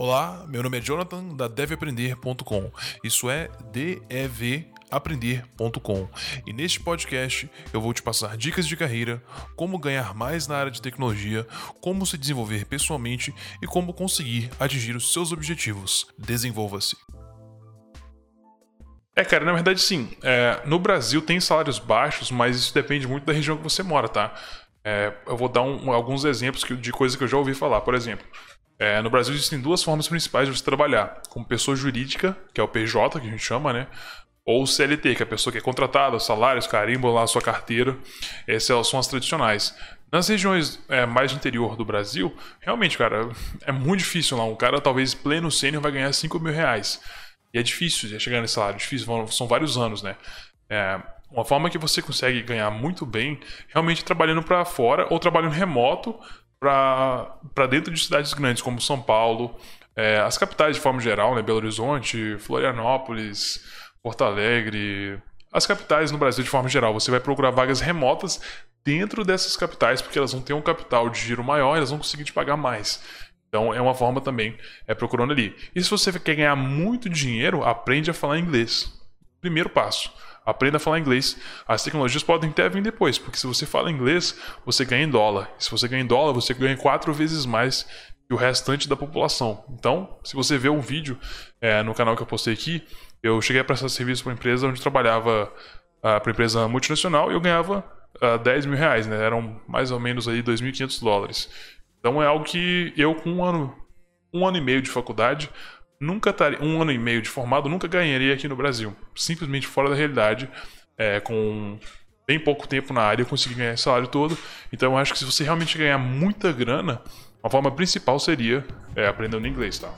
Olá, meu nome é Jonathan da deveaprender.com. Isso é devaprender.com. E neste podcast eu vou te passar dicas de carreira, como ganhar mais na área de tecnologia, como se desenvolver pessoalmente e como conseguir atingir os seus objetivos. Desenvolva-se. É, cara, na verdade sim. É, no Brasil tem salários baixos, mas isso depende muito da região que você mora, tá? É, eu vou dar um, alguns exemplos de coisas que eu já ouvi falar. Por exemplo, é, no Brasil existem duas formas principais de você trabalhar: como pessoa jurídica, que é o PJ, que a gente chama, né? Ou CLT, que é a pessoa que é contratada, salários, carimbo lá sua carteira. Essas são as tradicionais. Nas regiões é, mais interior do Brasil, realmente, cara, é muito difícil lá. Um cara, talvez pleno sênior, vai ganhar 5 mil reais. E é difícil chegar nesse salário, difícil, são vários anos, né? É, uma forma que você consegue ganhar muito bem, realmente trabalhando para fora ou trabalhando remoto, para dentro de cidades grandes como São Paulo, é, as capitais de forma geral, né, Belo Horizonte, Florianópolis, Porto Alegre, as capitais no Brasil de forma geral. Você vai procurar vagas remotas dentro dessas capitais, porque elas vão ter um capital de giro maior, elas vão conseguir te pagar mais. Então é uma forma também, é procurando ali. E se você quer ganhar muito dinheiro, aprende a falar inglês. Primeiro passo. Aprenda a falar inglês. As tecnologias podem até vir depois, porque se você fala inglês, você ganha em dólar. Se você ganha em dólar, você ganha quatro vezes mais que o restante da população. Então, se você vê um vídeo é, no canal que eu postei aqui, eu cheguei a prestar serviço para uma empresa onde trabalhava uh, para uma empresa multinacional e eu ganhava uh, ah, 10 mil reais, né? Eram mais ou menos aí 2.500 dólares. Então é algo que eu com um ano, um ano e meio de faculdade nunca estaria, um ano e meio de formado, nunca ganharia aqui no Brasil. Simplesmente fora da realidade, é, com bem pouco tempo na área, eu consegui ganhar esse salário todo. Então eu acho que se você realmente ganhar muita grana, a forma principal seria é, aprendendo inglês, tá?